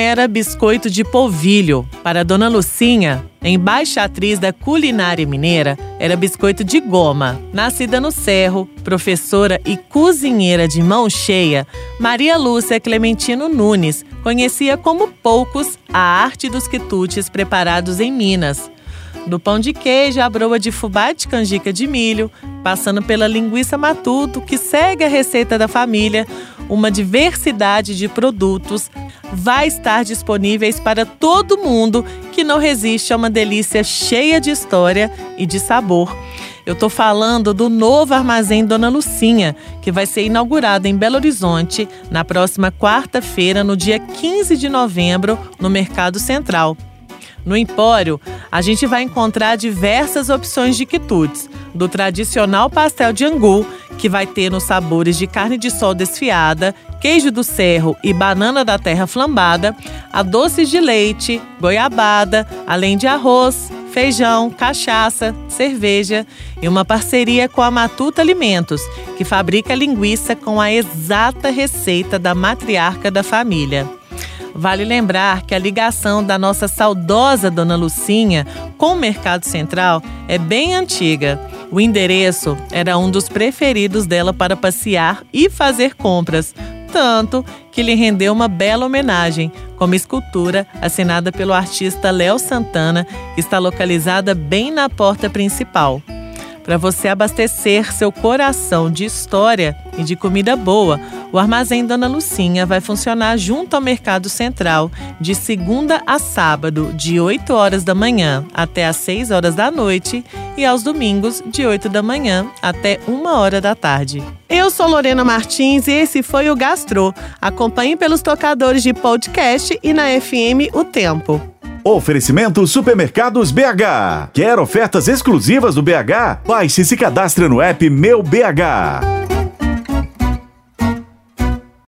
Era biscoito de polvilho. Para Dona Lucinha, embaixatriz da culinária mineira, era biscoito de goma. Nascida no Cerro, professora e cozinheira de mão cheia, Maria Lúcia Clementino Nunes conhecia como poucos a arte dos quitutes preparados em Minas. Do pão de queijo à broa de fubá de canjica de milho, passando pela linguiça matuto, que segue a receita da família, uma diversidade de produtos vai estar disponíveis para todo mundo que não resiste a uma delícia cheia de história e de sabor. Eu estou falando do novo armazém Dona Lucinha, que vai ser inaugurado em Belo Horizonte na próxima quarta-feira, no dia 15 de novembro, no Mercado Central. No Empório, a gente vai encontrar diversas opções de quitutes, do tradicional pastel de angu, que vai ter nos sabores de carne de sol desfiada, queijo do cerro e banana da terra flambada, a doces de leite, goiabada, além de arroz, feijão, cachaça, cerveja e uma parceria com a Matuta Alimentos, que fabrica linguiça com a exata receita da matriarca da família. Vale lembrar que a ligação da nossa saudosa Dona Lucinha com o Mercado Central é bem antiga. O endereço era um dos preferidos dela para passear e fazer compras, tanto que lhe rendeu uma bela homenagem, como escultura assinada pelo artista Léo Santana, que está localizada bem na porta principal. Para você abastecer seu coração de história e de comida boa, o Armazém Dona Lucinha vai funcionar junto ao Mercado Central de segunda a sábado, de 8 horas da manhã até às 6 horas da noite e aos domingos, de 8 da manhã até 1 hora da tarde. Eu sou Lorena Martins e esse foi o Gastro. Acompanhe pelos tocadores de podcast e na FM O Tempo. Oferecimento Supermercados BH. Quer ofertas exclusivas do BH? Baixe e se cadastre no app Meu BH.